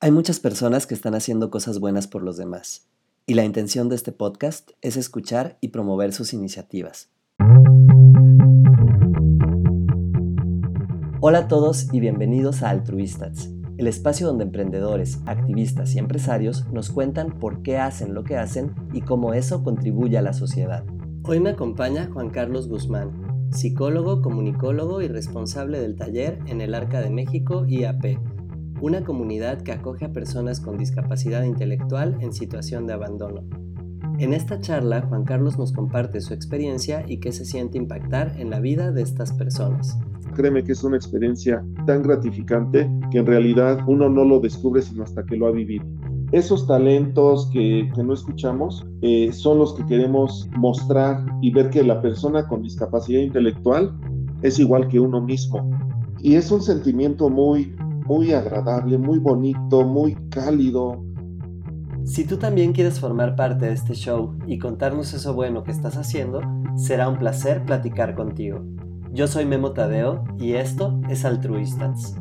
Hay muchas personas que están haciendo cosas buenas por los demás, y la intención de este podcast es escuchar y promover sus iniciativas. Hola a todos y bienvenidos a Altruistas, el espacio donde emprendedores, activistas y empresarios nos cuentan por qué hacen lo que hacen y cómo eso contribuye a la sociedad. Hoy me acompaña Juan Carlos Guzmán, psicólogo, comunicólogo y responsable del taller en el Arca de México IAP una comunidad que acoge a personas con discapacidad intelectual en situación de abandono. En esta charla, Juan Carlos nos comparte su experiencia y qué se siente impactar en la vida de estas personas. Créeme que es una experiencia tan gratificante que en realidad uno no lo descubre sino hasta que lo ha vivido. Esos talentos que, no escuchamos eh, son los que queremos mostrar y ver que la persona con discapacidad intelectual es igual que uno mismo. Y es un sentimiento muy, muy agradable, muy bonito, muy cálido. Si tú también quieres formar parte de este show y contarnos eso bueno que estás haciendo, será un placer platicar contigo. Yo soy Memo Tadeo y esto es Altruistas.